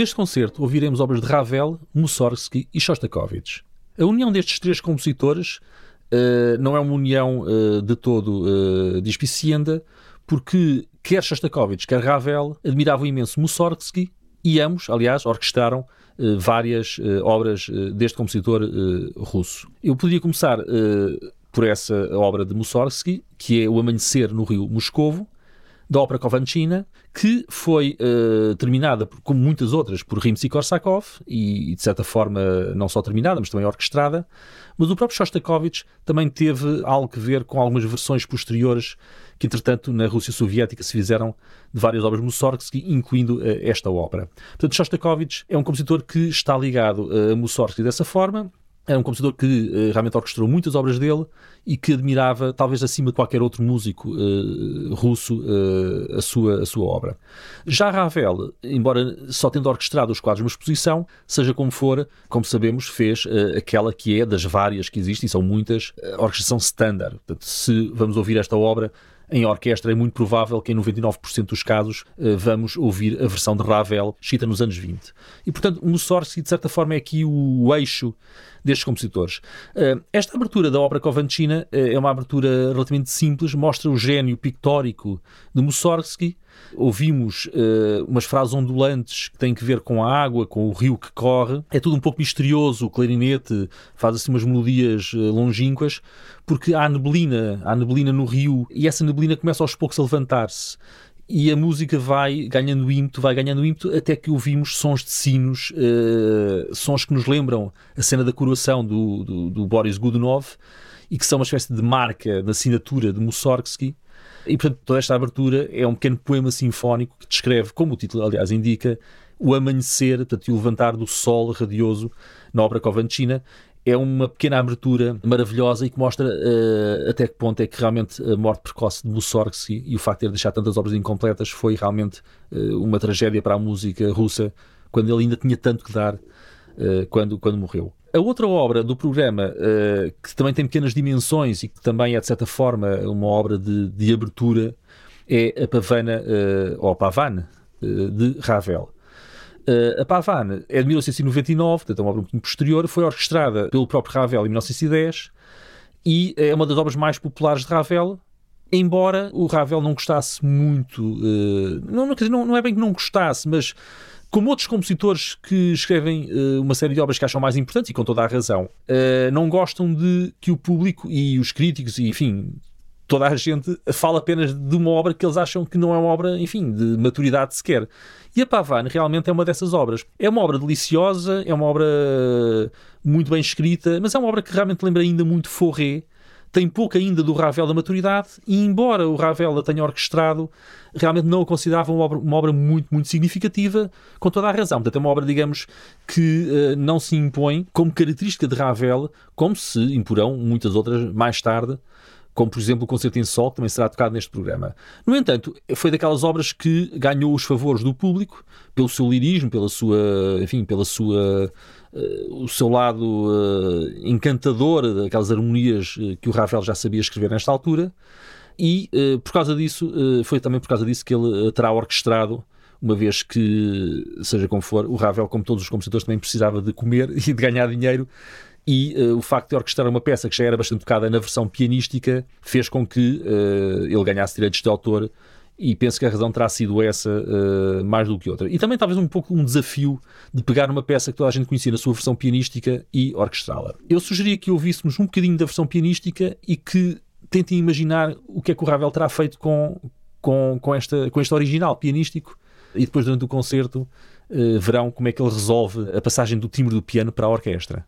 Neste concerto ouviremos obras de Ravel, Mussorgsky e Shostakovich. A união destes três compositores uh, não é uma união uh, de todo uh, dispicienda, porque quer Shostakovich, quer Ravel admiravam imenso Mussorgsky e ambos, aliás, orquestraram várias obras deste compositor russo. Eu poderia começar por essa obra de Mussorgsky, que é O Amanhecer no Rio Moscovo, da ópera Kovanchina, que foi uh, terminada, como muitas outras, por Rimsky-Korsakov, e, de certa forma não só terminada, mas também orquestrada, mas o próprio Shostakovich também teve algo a ver com algumas versões posteriores que, entretanto, na Rússia Soviética se fizeram de várias obras Mussorgsky, incluindo uh, esta ópera. Portanto, Shostakovich é um compositor que está ligado a Mussorgsky dessa forma, era um compositor que uh, realmente orquestrou muitas obras dele e que admirava, talvez acima de qualquer outro músico uh, russo, uh, a, sua, a sua obra. Já Ravel, embora só tendo orquestrado os quadros de uma exposição, seja como for, como sabemos, fez aquela que é das várias que existem, são muitas, orquestração standard. Portanto, se vamos ouvir esta obra, em orquestra, é muito provável que em 99% dos casos vamos ouvir a versão de Ravel, escrita nos anos 20. E, portanto, Mussorgsky, de certa forma, é aqui o eixo destes compositores. Eh, esta abertura da obra Kovanchina eh, é uma abertura relativamente simples, mostra o gênio pictórico de Mussorgsky. Ouvimos uh, umas frases ondulantes que têm que ver com a água, com o rio que corre. É tudo um pouco misterioso. O clarinete faz assim umas melodias uh, longínquas, porque há neblina, há neblina no rio e essa neblina começa aos poucos a levantar-se e a música vai ganhando ímpeto, vai ganhando ímpeto, até que ouvimos sons de sinos, uh, sons que nos lembram a cena da coroação do, do, do, Boris Godunov e que são uma espécie de marca da assinatura de Mussorgsky. E, portanto, toda esta abertura é um pequeno poema sinfónico que descreve, como o título, aliás, indica, o amanhecer, portanto, o levantar do sol radioso na obra Covantina é uma pequena abertura maravilhosa e que mostra uh, até que ponto é que realmente a morte precoce de Mussorgsky e o facto de ter deixado tantas obras incompletas foi realmente uh, uma tragédia para a música russa quando ele ainda tinha tanto que dar uh, quando, quando morreu. A outra obra do programa, que também tem pequenas dimensões e que também é de certa forma uma obra de, de abertura, é a Pavana, ou Pavane, de Ravel. Uh, a Pavane é de 1999, portanto é uma obra muito posterior, foi orquestrada pelo próprio Ravel em 1910 e é uma das obras mais populares de Ravel, embora o Ravel não gostasse muito, uh, não, não, não é bem que não gostasse, mas como outros compositores que escrevem uh, uma série de obras que acham mais importantes, e com toda a razão, uh, não gostam de que o público e os críticos, e enfim, toda a gente fala apenas de uma obra que eles acham que não é uma obra, enfim, de maturidade sequer. E a Pavane realmente é uma dessas obras. É uma obra deliciosa, é uma obra muito bem escrita, mas é uma obra que realmente lembra ainda muito Forré, tem pouco ainda do Ravel da maturidade, e embora o Ravel a tenha orquestrado, realmente não a considerava uma obra, uma obra muito, muito significativa, com toda a razão. Portanto, é uma obra, digamos, que uh, não se impõe como característica de Ravel, como se imporão muitas outras mais tarde, como por exemplo o Concerto em Sol, que também será tocado neste programa. No entanto, foi daquelas obras que ganhou os favores do público pelo seu lirismo, pela sua, enfim, pela sua o seu lado uh, encantador, daquelas harmonias uh, que o Ravel já sabia escrever nesta altura. E por causa disso, foi também por causa disso que ele terá orquestrado uma vez que, seja como for, o Ravel, como todos os compositores, também precisava de comer e de ganhar dinheiro e uh, o facto de orquestrar uma peça que já era bastante tocada na versão pianística fez com que uh, ele ganhasse direitos de autor e penso que a razão terá sido essa uh, mais do que outra. E também talvez um pouco um desafio de pegar uma peça que toda a gente conhecia na sua versão pianística e orquestrá-la. Eu sugeria que ouvíssemos um bocadinho da versão pianística e que tentem imaginar o que é que o Ravel terá feito com, com, com, esta, com este original pianístico e depois durante o concerto uh, verão como é que ele resolve a passagem do timbre do piano para a orquestra.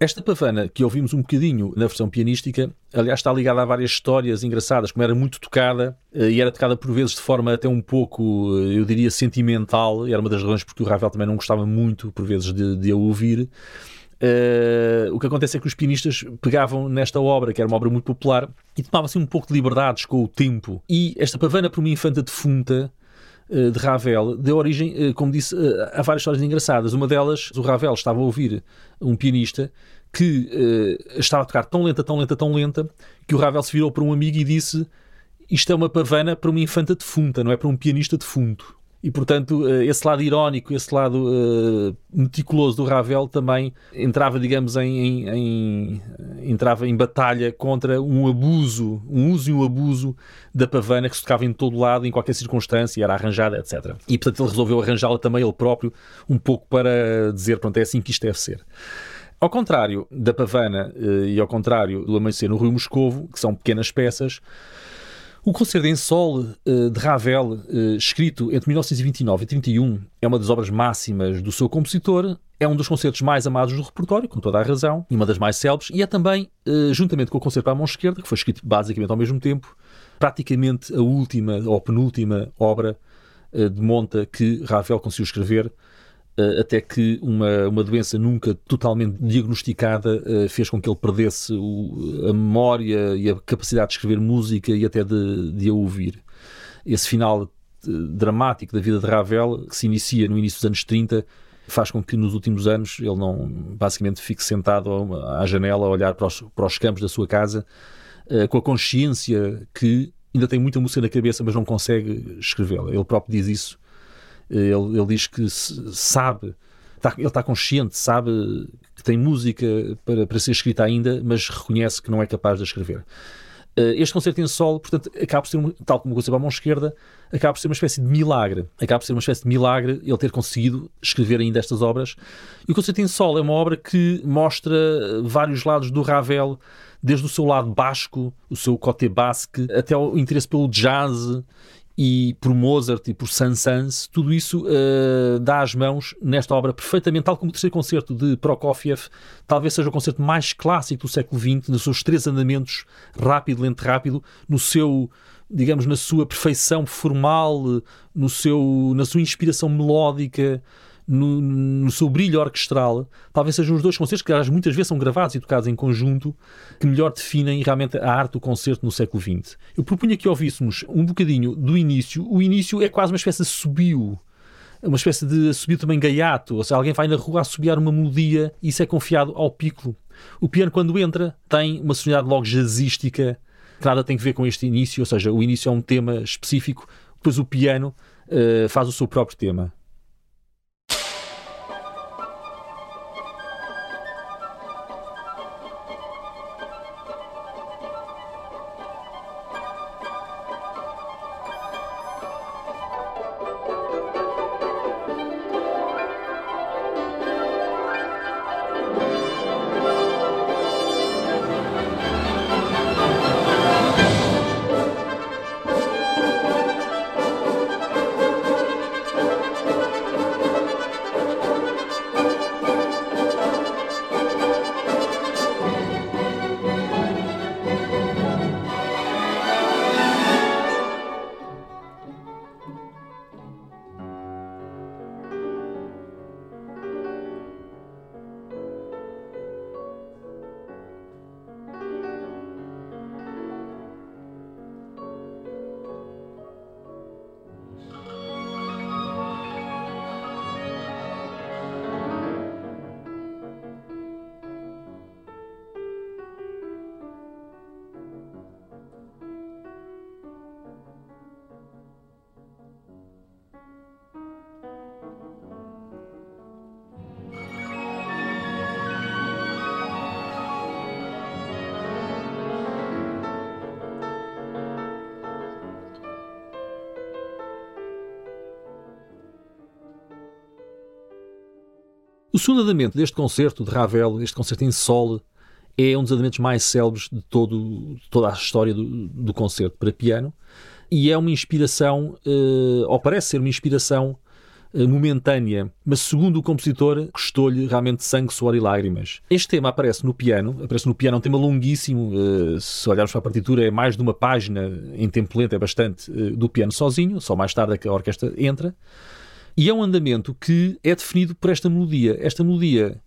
Esta pavana que ouvimos um bocadinho na versão pianística, aliás, está ligada a várias histórias engraçadas, como era muito tocada eh, e era tocada por vezes de forma até um pouco, eh, eu diria, sentimental. Era uma das razões porque o Ravel também não gostava muito, por vezes, de, de a ouvir. Uh, o que acontece é que os pianistas pegavam nesta obra, que era uma obra muito popular, e tomavam-se um pouco de liberdades com o tempo. E esta pavana, por uma infanta defunta, de Ravel, deu origem, uh, como disse, a várias histórias engraçadas. Uma delas, o Ravel estava a ouvir um pianista que estava a tocar tão lenta, tão lenta, tão lenta, que o Ravel se virou para um amigo e disse: Isto é uma pavana para uma infanta defunta, não é para um pianista defunto. E, portanto, eh, esse lado irónico, esse lado uh, meticuloso do Ravel também entrava, digamos, em, em, em, entrava em batalha contra um abuso, um uso e um abuso da pavana que se tocava em todo lado, em qualquer circunstância, era arranjada, etc. E, portanto, ele resolveu arranjá-la também ele próprio, um pouco para dizer, pronto, é assim que isto deve ser. Ao contrário da pavana uh, e ao contrário do amanhecer no Rio Moscovo, que são pequenas peças, o Concerto em Sol eh, de Ravel, eh, escrito entre 1929 e 31, é uma das obras máximas do seu compositor. É um dos concertos mais amados do repertório, com toda a razão, e uma das mais célebres, e é também, eh, juntamente com o Concerto para a Mão Esquerda, que foi escrito basicamente ao mesmo tempo, praticamente a última ou penúltima obra de monta que Ravel conseguiu escrever até que uma, uma doença nunca totalmente diagnosticada uh, fez com que ele perdesse o, a memória e a capacidade de escrever música e até de, de a ouvir. Esse final uh, dramático da vida de Ravel, que se inicia no início dos anos 30, faz com que nos últimos anos ele não basicamente fique sentado à janela a olhar para os, para os campos da sua casa com a consciência que ainda tem muita música na cabeça, mas não consegue escrevê-la. Ele próprio diz isso ele, ele diz que sabe, está, ele está consciente, sabe que tem música para, para ser escrita ainda, mas reconhece que não é capaz de escrever. Eh, este concerto em sol, portanto, acaba por ser, tal como o concerto à mão esquerda, acaba por ser uma espécie de milagre. Acaba por ser uma espécie de milagre ele ter conseguido escrever ainda estas obras. E o concerto em sol é uma obra que mostra vários lados do Ravel, desde o seu lado basco, o seu côté basque, até o interesse pelo jazz e por Mozart e por Saint-Saëns, tudo isso uh, dá as mãos nesta obra perfeitamente, tal como o terceiro concerto de Prokofiev, talvez seja o concerto mais clássico do século XX, nos seus três andamentos, rápido, lento, rápido, no seu, digamos, na sua perfeição formal, no seu, na sua inspiração melódica, no, no, seu brilho orquestral, talvez sejam os dois concertos que muitas vezes são gravados e tocados em conjunto, que melhor definem realmente a arte do concerto no século XX. Eu propunha que ouvíssemos um bocadinho do início. O início é quase uma espécie de subiu, uma espécie de subir também gaiato, ou seja, alguém vai na rua a subiar uma melodia e isso é confiado ao piccolo. O piano, quando entra, tem uma sonoridade logo jazzística, que nada tem a ver com este início, ou seja, o início é um tema específico, depois o piano uh, faz o seu próprio tema. Segundo andamento deste concerto de Ravel, este concerto em sol, é um dos andamentos mais célebres de, todo, toda a história do, do, concerto para piano e é uma inspiração, uh, ou parece ser uma inspiração uh, momentânea, mas segundo o compositor, custou-lhe realmente sangue, suor e lágrimas. Este tema aparece no piano, aparece no piano, é um tema longuíssimo, uh, se olharmos para a partitura, é mais de uma página em tempo lento, é bastante, do piano sozinho, só mais tarde é que a orquestra entra. E é um andamento que é definido por esta melodia. Esta melodia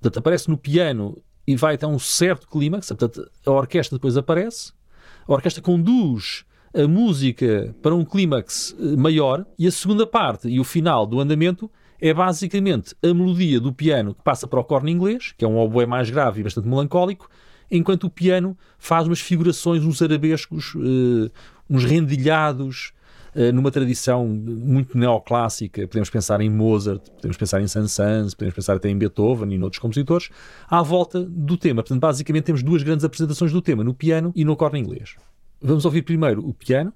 portanto, aparece no piano e vai até um certo clímax, portanto, a orquestra depois aparece, a orquestra conduz a música para um clímax eh, maior e a segunda parte e o final do andamento é basicamente a melodia do piano que passa para o corno inglês, que é um oboé mais grave e bastante melancólico, enquanto o piano faz umas figurações, uns arabescos, uh, uns rendilhados, numa tradição muito neoclássica. Podemos pensar em Mozart, podemos pensar em Saint-Saëns, podemos pensar até em Beethoven e em outros compositores, à volta do tema. Portanto, basicamente temos duas grandes apresentações do tema, no piano e no corno inglês. Vamos ouvir primeiro o piano.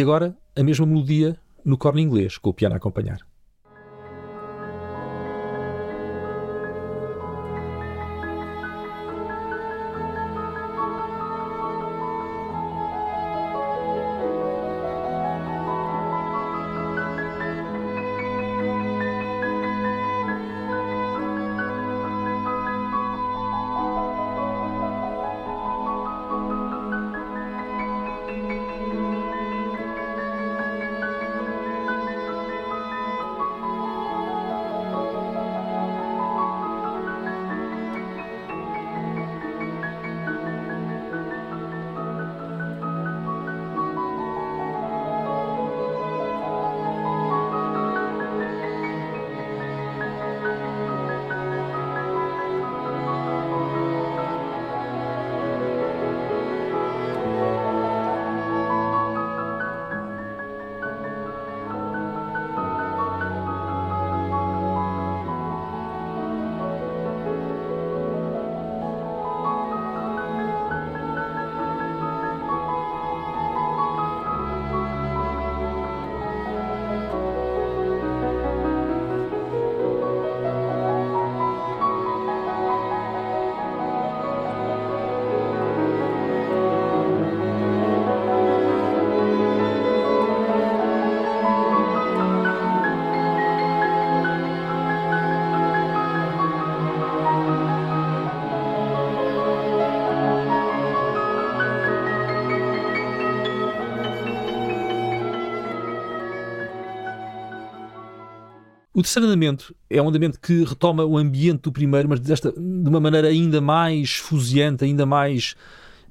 E agora a mesma melodia no corno inglês, com o piano a acompanhar. O terceiro andamento é um andamento que retoma o ambiente do primeiro, mas desta, de uma maneira ainda mais fuziante, ainda mais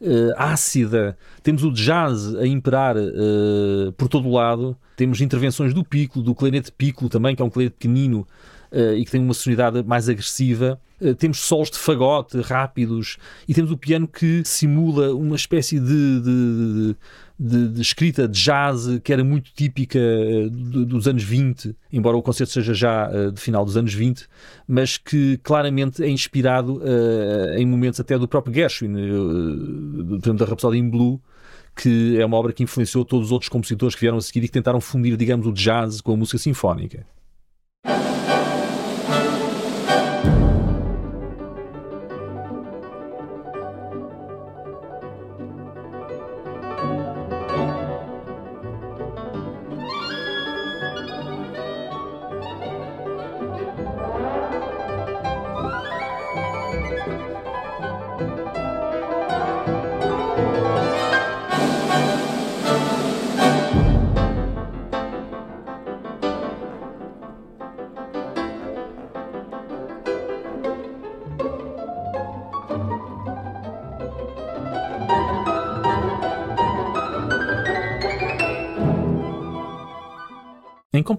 uh, ácida. Temos o jazz a imperar uh, por todo o lado. Temos intervenções do piccolo, do clarinete piccolo também, que é um clarinete pequenino uh, e que tem uma sonoridade mais agressiva. temos solos de fagote rápidos e temos o piano que simula uma espécie de, de, de de, escrita de jazz que era muito típica uh, dos anos 20, embora o concerto seja já uh, de final dos anos 20, mas que claramente é inspirado uh, em momentos até do próprio Gershwin, uh, da Rhapsody in Blue, que é uma obra que influenciou todos os outros compositores que vieram a seguir e que tentaram fundir, digamos, o jazz com a música sinfónica.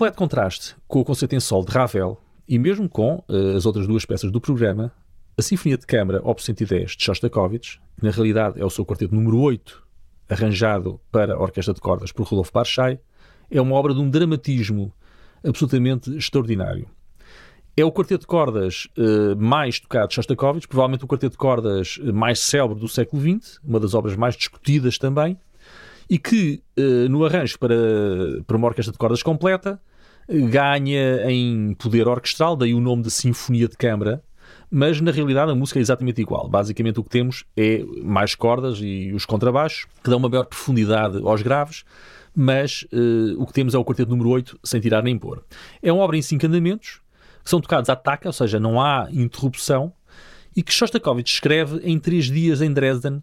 Completo contraste com o concerto em sol de Ravel e mesmo com uh, as outras duas peças do programa, a Sinfonia de Câmara Op 110 de Shostakovich, que na realidade é o seu quarteto número 8, arranjado para a orquestra de cordas por Rodolfo Barchai, é uma obra de um dramatismo absolutamente extraordinário. É o quarteto de cordas uh, mais tocado de Shostakovich, provavelmente o quarteto de cordas mais célebre do século XX, uma das obras mais discutidas também, e que, no arranjo para, para uma orquestra de cordas completa, ganha em poder orquestral, daí o nome de Sinfonia de Câmara, mas na realidade a música é exatamente igual. Basicamente o que temos é mais cordas e os contrabaixos, que dão uma maior profundidade aos graves, mas uh, o que temos é o quarteto número 8, sem tirar nem pôr. É uma obra em cinco andamentos, que são tocados à taca, ou seja, não há interrupção, e que Shostakovich escreve em três dias em Dresden,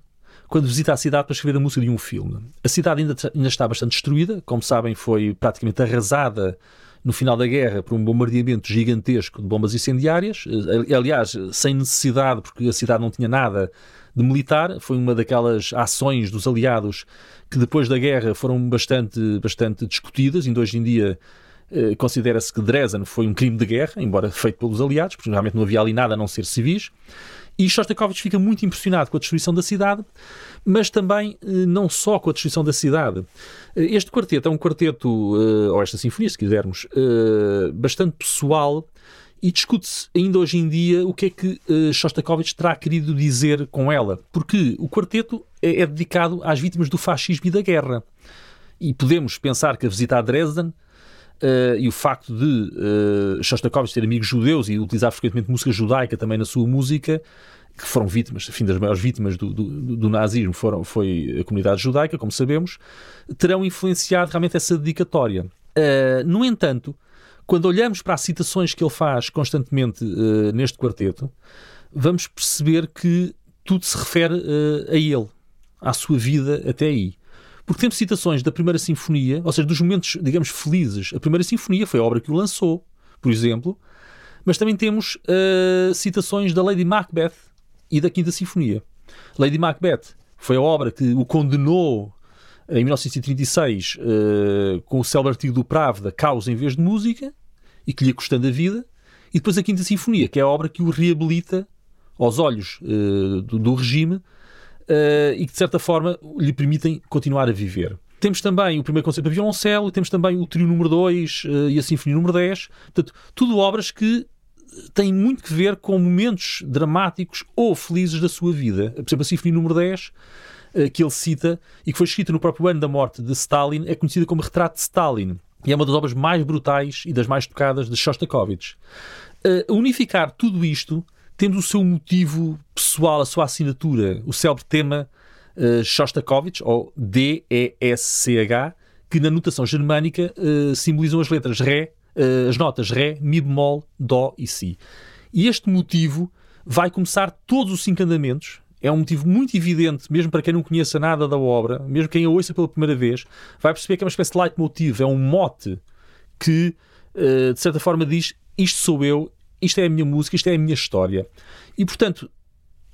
quando visita a cidade para escrever a música de um filme. A cidade ainda, ainda está bastante destruída, como sabem, foi praticamente arrasada no final da guerra por um bombardeamento gigantesco de bombas incendiárias, eh, aliás, sem necessidade, porque a cidade não tinha nada de militar, foi uma daquelas ações dos aliados que depois da guerra foram bastante, bastante discutidas, ainda hoje em dia eh, considera-se que Dresden foi um crime de guerra, embora feito pelos aliados, porque realmente não havia ali nada a não ser civis. E Shostakovich fica muito impressionado com a destruição da cidade, mas também eh, não só com a destruição da cidade. Eh, este quarteto é um quarteto, ou esta sinfonia, se quisermos, bastante pessoal e discute-se ainda hoje em dia o que é que Shostakovich terá querido dizer com ela, porque o quarteto é, é dedicado às vítimas do fascismo e da guerra. E podemos pensar que a visita a Dresden Uh, e o facto de uh, Shostakovich ter amigos judeus e utilizar frequentemente música judaica também na sua música, que foram vítimas, enfim, das maiores vítimas do, do, do, nazismo foram, foi a comunidade judaica, como sabemos, terão influenciado realmente essa dedicatória. Uh, no entanto, quando olhamos para as citações que ele faz constantemente neste quarteto, vamos perceber que tudo se refere a ele, à sua vida até aí. Porque temos citações da primeira sinfonia, ou seja, dos momentos, digamos, felizes. A primeira sinfonia foi a obra que o lançou, por exemplo, mas também temos uh, citações da Lady Macbeth e da Quinta Sinfonia. Lady Macbeth foi a obra que o condenou em 1936 uh, eh, com o célebre artigo do Pravda, Caos em vez de música, e que lhe ia custando a vida. E depois a Quinta Sinfonia, que é a obra que o reabilita aos olhos uh, do, do regime uh, e que, de certa forma, lhe permitem continuar a viver. Temos também o primeiro concerto para violoncelo, temos também o trio número 2 uh, eh, e a sinfonia número 10. Portanto, tudo obras que têm muito que ver com momentos dramáticos ou felizes da sua vida. Por exemplo, a sinfonia número 10 uh, que ele cita e que foi escrita no próprio ano da morte de Stalin é conhecida como Retrato de Stalin. E é uma das obras mais brutais e das mais tocadas de Shostakovich. Uh, unificar tudo isto temos o seu motivo pessoal, a sua assinatura, o célebre tema uh, Shostakovich, ou D-E-S-C-H, que na notação germânica uh, simbolizam as letras Ré, uh, as notas Ré, Mi bemol, Dó e Si. E este motivo vai começar todos os cinco andamentos. É um motivo muito evidente, mesmo para quem não conheça nada da obra, mesmo quem a ouça pela primeira vez, vai perceber que é uma espécie de leitmotiv, é um mote que, de certa forma, diz isto sou eu, isto é a minha música, isto é a minha história. E, portanto,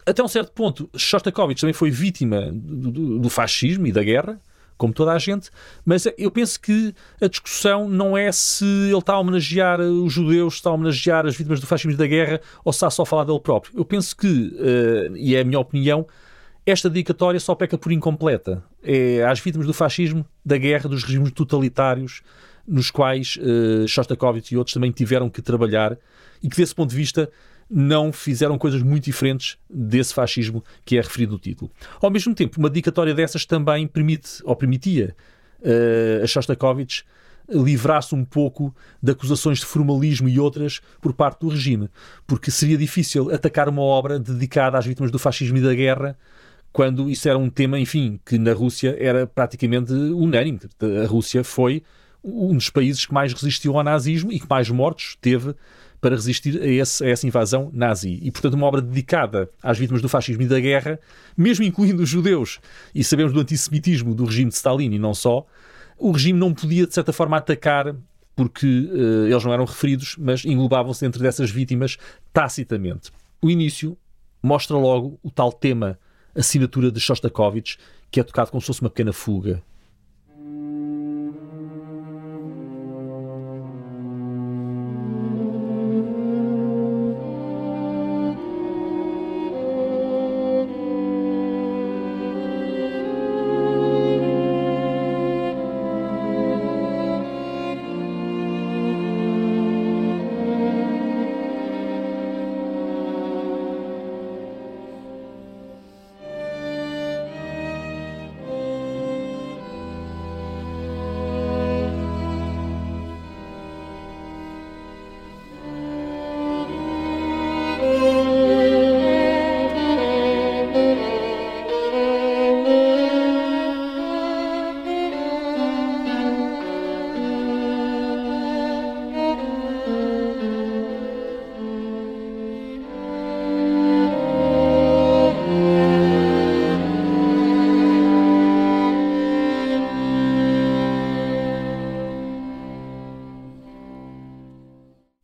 até um certo ponto, Shostakovich também foi vítima do, do, do, fascismo e da guerra, como toda a gente, mas eu penso que a discussão não é se ele está a homenagear os judeus, se está a homenagear as vítimas do fascismo e da guerra, ou se está só a falar dele próprio. Eu penso que, uh, e é a minha opinião, esta dedicatória só peca por incompleta. É às vítimas do fascismo, da guerra, dos regimes totalitários, nos quais uh, Shostakovich e outros também tiveram que trabalhar e que, desse ponto de vista, não fizeram coisas muito diferentes desse fascismo que é referido no título. Ao mesmo tempo, uma dedicatória dessas também permite, ou permitia, uh, a Shostakovich livrar-se um pouco de acusações de formalismo e outras por parte do regime, porque seria difícil atacar uma obra dedicada às vítimas do fascismo e da guerra quando isso era um tema, enfim, que na Rússia era praticamente unânime. A Rússia foi um dos países que mais resistiu ao nazismo e que mais mortos teve para resistir a, esse, a, essa invasão nazi. E, portanto, uma obra dedicada às vítimas do fascismo e da guerra, mesmo incluindo os judeus, e sabemos do antissemitismo do regime de Stalin e não só, o regime não podia, de certa forma, atacar porque uh, eles não eram referidos, mas englobavam-se dentro dessas vítimas tacitamente. O início mostra logo o tal tema, assinatura de Shostakovich, que é tocado como se fosse uma pequena fuga.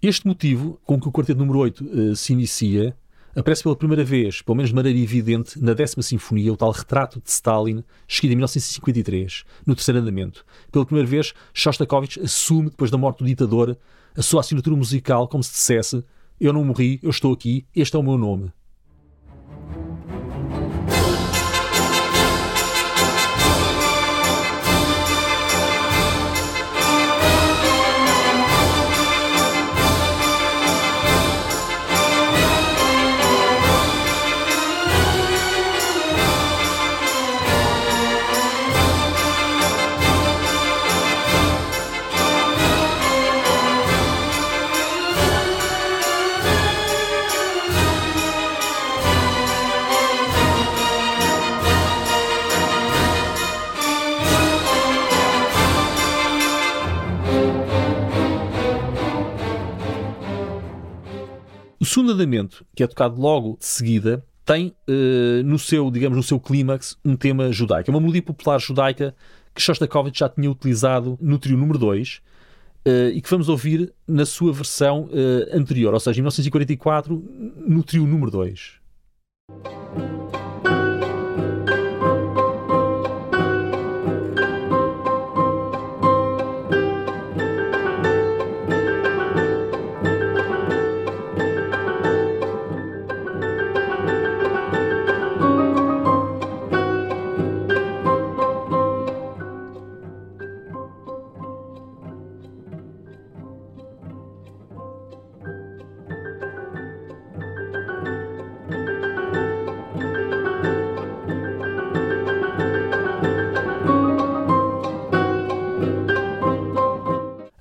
Este motivo com que o quarteto número 8 uh, se inicia aparece pela primeira vez, pelo menos de maneira evidente, na décima sinfonia, o tal retrato de Stalin, escrito em 1953, no terceiro andamento. Pela primeira vez, Shostakovich assume, depois da morte do ditador, a sua assinatura musical como se dissesse eu não morri, eu estou aqui, este é o meu nome. Andamento, que é tocado logo de seguida, tem uh, no seu, digamos, no seu clímax, um tema judaico. É uma melodia popular judaica que Shostakovich já tinha utilizado no trio número 2 uh, eh, e que vamos ouvir na sua versão uh, anterior, ou seja, em 1944, no trio número 2.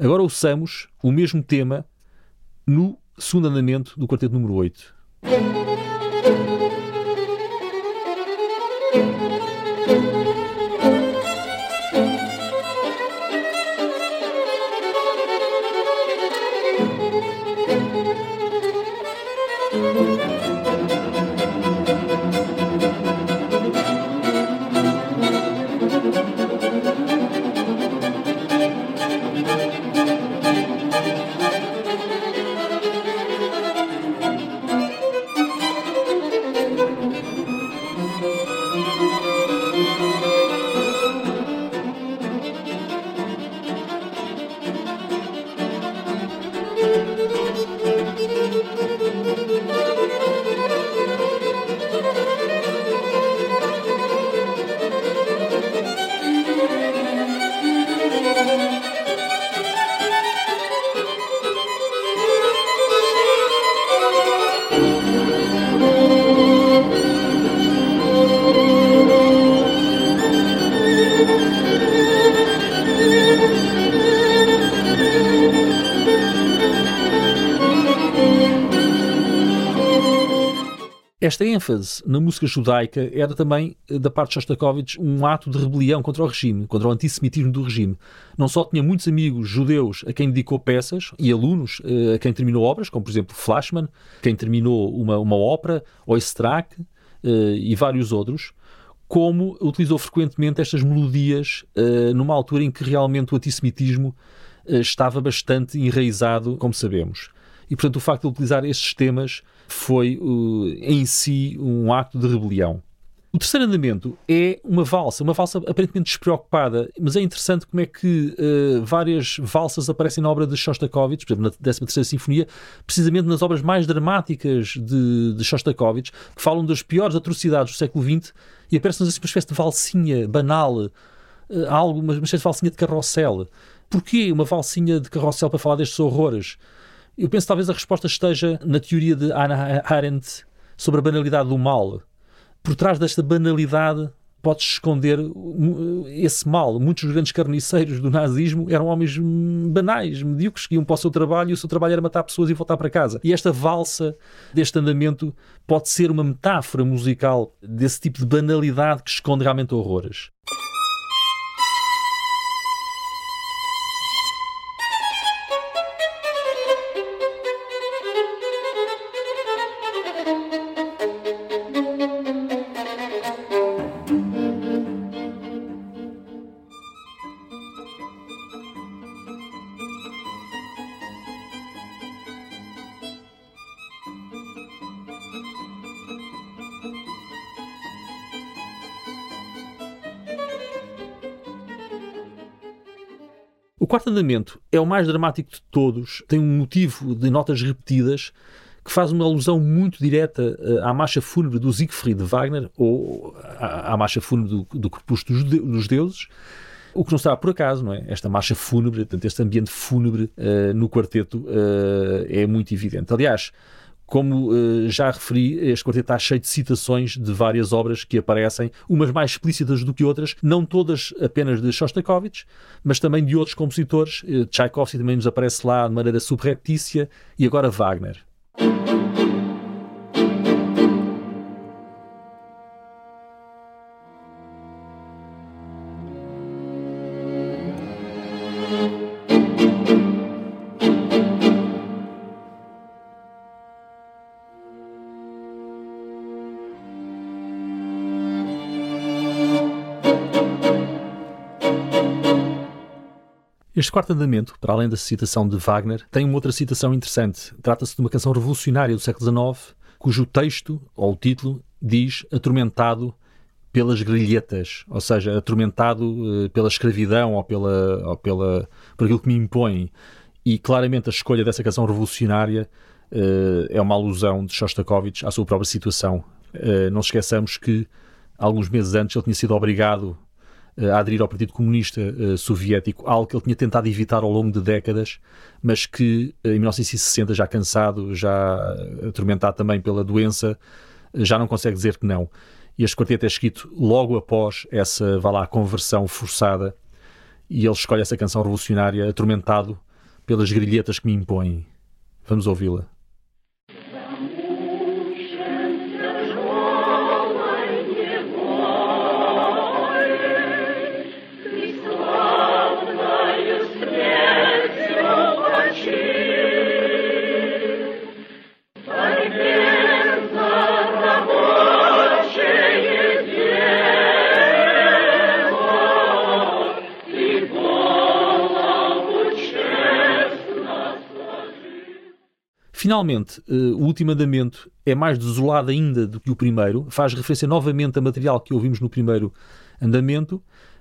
Agora ouçamos o mesmo tema no segundo andamento do quarteto número 8. Esta ênfase na música judaica era também, eh, da parte de Shostakovich, um ato de rebelião contra o regime, contra o antissemitismo do regime. Não só tinha muitos amigos judeus a quem dedicou peças e alunos eh, a quem terminou obras, como por exemplo Flashman, quem terminou uma, uma ópera, Oistrakh eh, e vários outros, como utilizou frequentemente estas melodias numa altura em que realmente o antissemitismo estava bastante enraizado, como sabemos. E portanto o facto de utilizar estes temas foi uh, em si um acto de rebelião. O terceiro andamento é uma valsa, uma valsa aparentemente despreocupada, mas é interessante como é que uh, várias valsas aparecem na obra de Shostakovich, por exemplo, na 13ª Sinfonia, precisamente nas obras mais dramáticas de, de Shostakovich, que falam das piores atrocidades do século XX e aparece-nos assim uma espécie de valsinha banal, uh, algo, uma espécie de valsinha de carrossel. Porquê uma valsinha de carrossel para falar destes horrores? Eu penso que talvez a resposta esteja na teoria de Hannah Arendt sobre a banalidade do mal. Por trás desta banalidade pode esconder esse mal. Muitos grandes carniceiros do nazismo eram homens banais, medíocres, que iam para o seu trabalho e o seu trabalho era matar pessoas e voltar para casa. E esta valsa deste andamento pode ser uma metáfora musical desse tipo de banalidade que esconde realmente horrores. Andamento é o mais dramático de todos, tem um motivo de notas repetidas que faz uma alusão muito direta uh, à marcha fúnebre do Siegfried Wagner ou à, à marcha fúnebre do, do Crepúsculo dos, de, dos Deuses, o que não está por acaso, não é? Esta marcha fúnebre, portanto, este ambiente fúnebre uh, no quarteto uh, é muito evidente. Aliás, como uh, já referi, este quarteto está cheio de citações de várias obras que aparecem, umas mais explícitas do que outras, não todas apenas de Shostakovich, mas também de outros compositores. Uh, Tchaikovsky também nos aparece lá de maneira subreptícia e agora Wagner. Este quarto andamento, para além da citação de Wagner, tem uma outra citação interessante. Trata-se de uma canção revolucionária do século XIX, cujo texto, ou o título, diz atormentado pelas grilhetas, ou seja, atormentado uh, pela escravidão ou, pela, ou pela, por aquilo que me impõe. E claramente a escolha dessa canção revolucionária uh, é uma alusão de Shostakovich à sua própria situação. Uh, não esqueçamos que alguns meses antes ele tinha sido obrigado a aderir ao Partido Comunista uh, Soviético, algo que ele tinha tentado evitar ao longo de décadas, mas que uh, em 1960, já cansado, já atormentado também pela doença, já não consegue dizer que não. E este quarteto é escrito logo após essa, vá lá, conversão forçada, e ele escolhe essa canção revolucionária, atormentado pelas grilhetas que me impõem. Vamos ouvi-la. Finalmente, uh, o último andamento é mais desolado ainda do que o primeiro, faz referência novamente a material que ouvimos no primeiro andamento,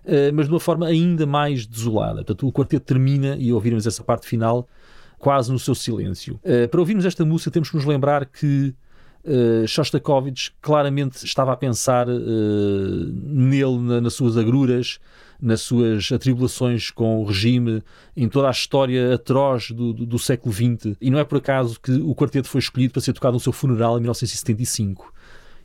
uh, mas de uma forma ainda mais desolada. Portanto, o quarteto termina, e ouvirmos essa parte final, quase no seu silêncio. Uh, para ouvirmos esta música, temos que nos lembrar que uh, Shostakovich claramente estava a pensar uh, nele, na, nas suas agruras, nas suas atribulações com o regime, em toda a história atroz do, do, do, século XX. E não é por acaso que o quarteto foi escolhido para ser tocado no seu funeral em 1975.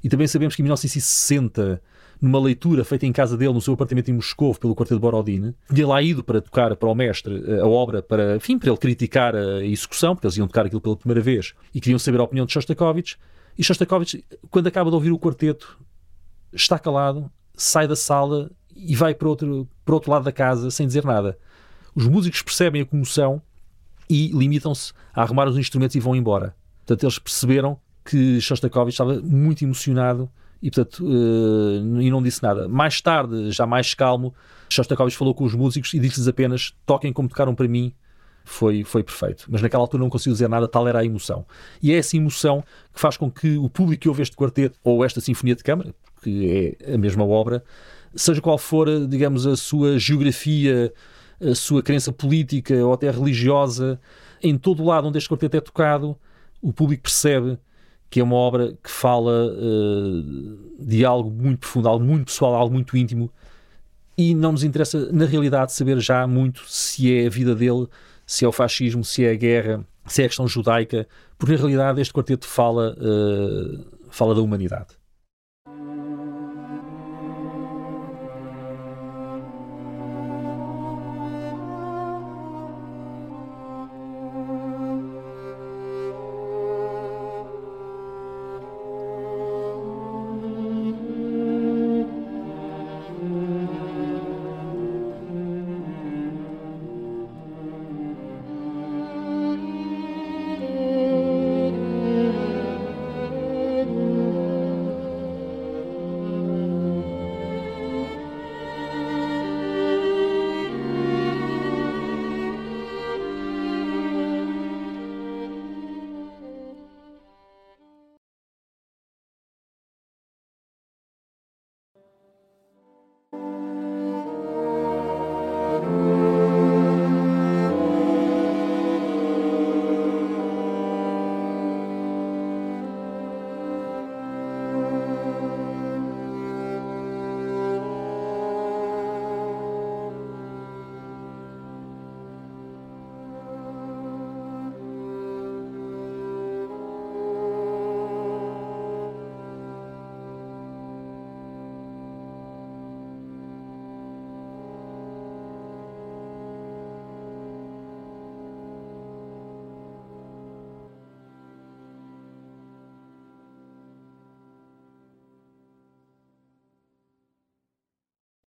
E também sabemos que em 1960, numa leitura feita em casa dele, no seu apartamento em Moscou, pelo quarteto Borodin, tinha lá ido para tocar para o mestre eh, a obra, para, enfim, para ele criticar a execução, porque eles iam tocar aquilo pela primeira vez e queriam saber a opinião de Shostakovich. E Shostakovich, quando acaba de ouvir o quarteto, está calado, sai da sala e vai para outro, para outro lado da casa sem dizer nada. Os músicos percebem a comoção e limitam-se a arrumar os instrumentos e vão embora. Portanto, eles perceberam que Shostakovich estava muito emocionado e, portanto, uh, e não disse nada. Mais tarde, já mais calmo, Shostakovich falou com os músicos e disse-lhes apenas toquem como tocaram para mim, foi, foi perfeito. Mas naquela altura não conseguiu dizer nada, tal era a emoção. E é essa emoção que faz com que o público que ouve este quarteto ou esta Sinfonia de Câmara, que é a mesma obra, seja qual for, digamos, a sua geografia, a sua crença política ou até religiosa, em todo o lado onde este quarteto é tocado, o público percebe que é uma obra que fala uh, de algo muito profundo, algo muito pessoal, algo muito íntimo, e não nos interessa, na realidade, saber já muito se é a vida dele, se é o fascismo, se é a guerra, se é a questão judaica, porque na realidade este quarteto fala, uh, fala da humanidade.